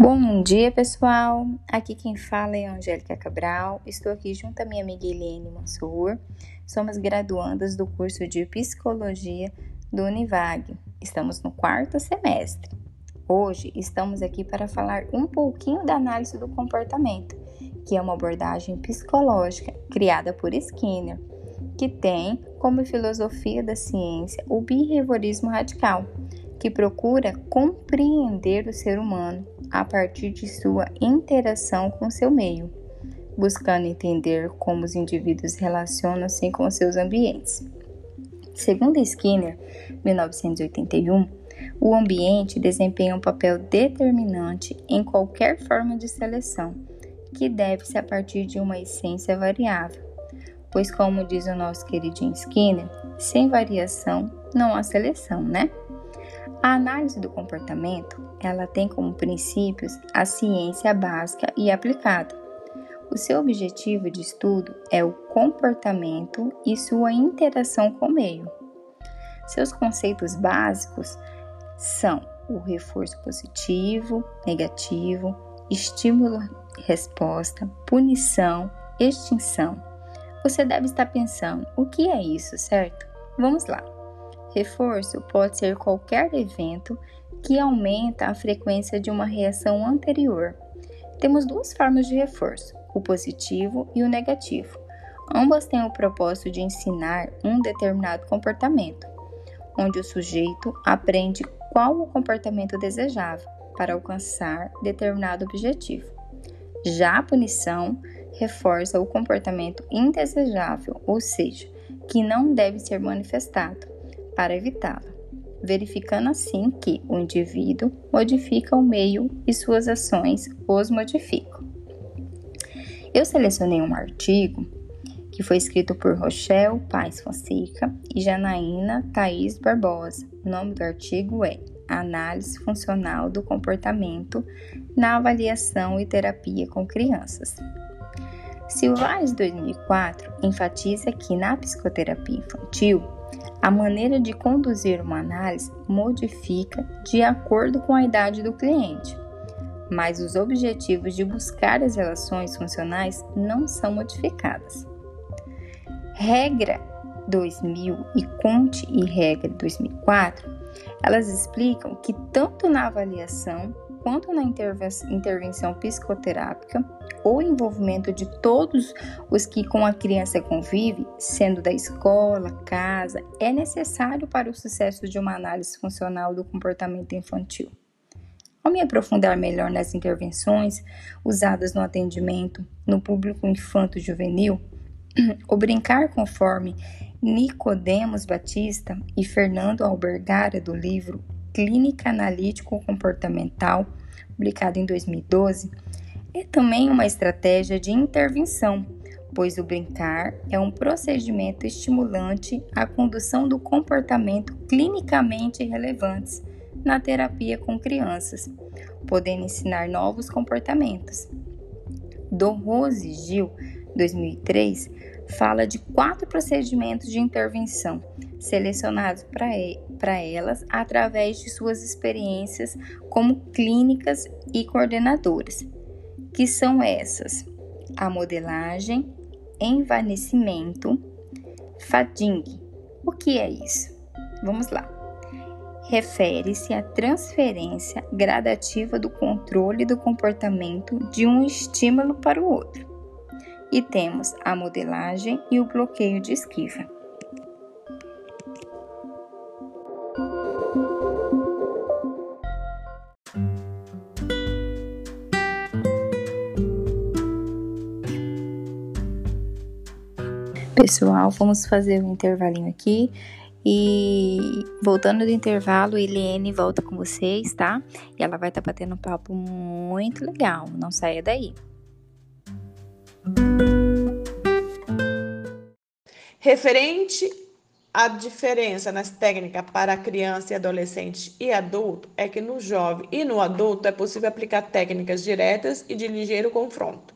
Bom dia, pessoal. Aqui quem fala é Angélica Cabral. Estou aqui junto à minha amiga Eliane Mansur. Somos graduandas do curso de Psicologia do Univag. Estamos no quarto semestre. Hoje estamos aqui para falar um pouquinho da análise do comportamento, que é uma abordagem psicológica criada por Skinner, que tem como filosofia da ciência o behaviorismo radical, que procura compreender o ser humano a partir de sua interação com seu meio, buscando entender como os indivíduos relacionam-se com seus ambientes. Segundo Skinner, 1981, o ambiente desempenha um papel determinante em qualquer forma de seleção, que deve-se a partir de uma essência variável, pois, como diz o nosso queridinho Skinner, sem variação não há seleção, né? A análise do comportamento, ela tem como princípios a ciência básica e aplicada. O seu objetivo de estudo é o comportamento e sua interação com o meio. Seus conceitos básicos são o reforço positivo, negativo, estímulo-resposta, punição, extinção. Você deve estar pensando, o que é isso, certo? Vamos lá. Reforço pode ser qualquer evento que aumenta a frequência de uma reação anterior. Temos duas formas de reforço, o positivo e o negativo. Ambas têm o propósito de ensinar um determinado comportamento, onde o sujeito aprende qual o comportamento desejável para alcançar determinado objetivo. Já a punição reforça o comportamento indesejável, ou seja, que não deve ser manifestado para evitá-la, verificando assim que o indivíduo modifica o meio e suas ações os modificam. Eu selecionei um artigo que foi escrito por Rochelle Paz Fonseca e Janaína Thaís Barbosa. O nome do artigo é Análise Funcional do Comportamento na Avaliação e Terapia com Crianças. Silvares 2004 enfatiza que na psicoterapia infantil a maneira de conduzir uma análise modifica de acordo com a idade do cliente, mas os objetivos de buscar as relações funcionais não são modificadas. Regra 2000 e Conte e Regra 2004, elas explicam que tanto na avaliação quanto na intervenção psicoterápica, o envolvimento de todos os que com a criança convive, sendo da escola, casa, é necessário para o sucesso de uma análise funcional do comportamento infantil. Ao me aprofundar melhor nas intervenções usadas no atendimento no público infanto-juvenil, o brincar conforme Nicodemos Batista e Fernando Albergara do livro Clínica Analítico Comportamental, publicado em 2012, é também uma estratégia de intervenção, pois o brincar é um procedimento estimulante à condução do comportamento clinicamente relevantes na terapia com crianças, podendo ensinar novos comportamentos. Dom Rose Gil, 2003, fala de quatro procedimentos de intervenção selecionados para elas através de suas experiências como clínicas e coordenadoras, que são essas: a modelagem, envanecimento, fading. O que é isso? Vamos lá. Refere-se à transferência gradativa do controle do comportamento de um estímulo para o outro. E temos a modelagem e o bloqueio de esquiva. Pessoal, vamos fazer um intervalinho aqui. E voltando do intervalo, Eliane volta com vocês, tá? E ela vai estar tá batendo um papo muito legal. Não saia daí. Referente à diferença nas técnicas para criança e adolescente e adulto, é que no jovem e no adulto é possível aplicar técnicas diretas e de ligeiro confronto.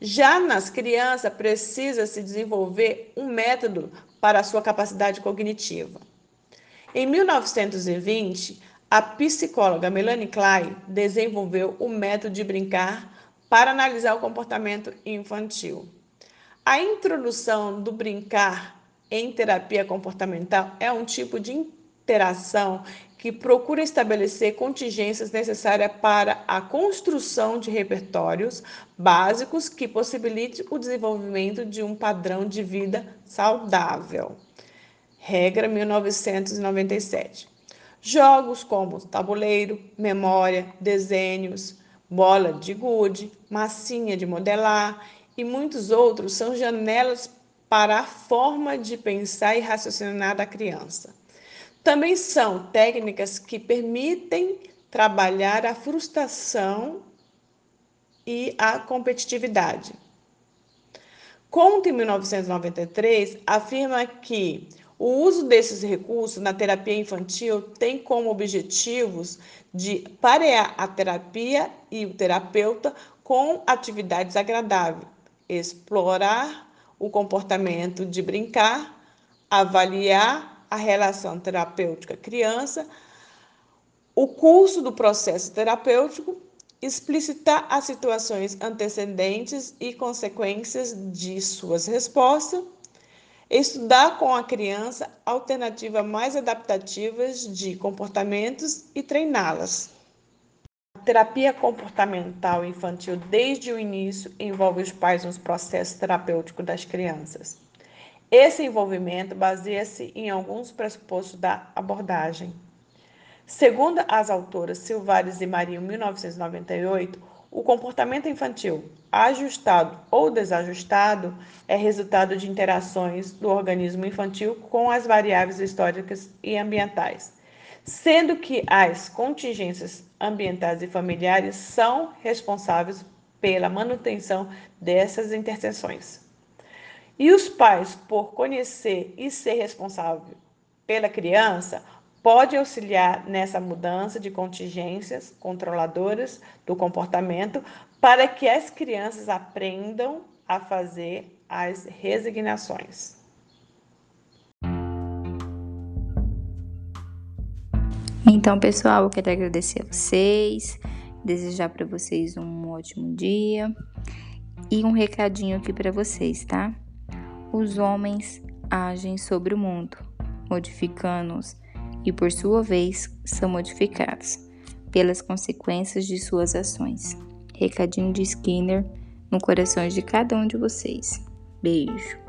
Já nas crianças, precisa se desenvolver um método para sua capacidade cognitiva. Em 1920, a psicóloga Melanie Klein desenvolveu o método de brincar para analisar o comportamento infantil. A introdução do brincar em terapia comportamental é um tipo de interação que procura estabelecer contingências necessárias para a construção de repertórios básicos que possibilite o desenvolvimento de um padrão de vida saudável. Regra 1997. Jogos como tabuleiro, memória, desenhos, bola de gude, massinha de modelar e muitos outros são janelas para a forma de pensar e raciocinar da criança. Também são técnicas que permitem trabalhar a frustração e a competitividade. Conte, em 1993, afirma que o uso desses recursos na terapia infantil tem como objetivos de parear a terapia e o terapeuta com atividades agradáveis, explorar o comportamento de brincar, avaliar a relação terapêutica criança, o curso do processo terapêutico, explicitar as situações antecedentes e consequências de suas respostas Estudar com a criança alternativas mais adaptativas de comportamentos e treiná-las. A terapia comportamental infantil, desde o início, envolve os pais nos processos terapêuticos das crianças. Esse envolvimento baseia-se em alguns pressupostos da abordagem. Segundo as autoras Silvares e Marinho, 1998, o comportamento infantil, ajustado ou desajustado, é resultado de interações do organismo infantil com as variáveis históricas e ambientais, sendo que as contingências ambientais e familiares são responsáveis pela manutenção dessas interseções. E os pais, por conhecer e ser responsável pela criança, pode auxiliar nessa mudança de contingências controladoras do comportamento para que as crianças aprendam a fazer as resignações. Então, pessoal, eu quero agradecer a vocês, desejar para vocês um ótimo dia e um recadinho aqui para vocês, tá? Os homens agem sobre o mundo, modificando-os e, por sua vez, são modificados pelas consequências de suas ações. Recadinho de Skinner no coração de cada um de vocês. Beijo.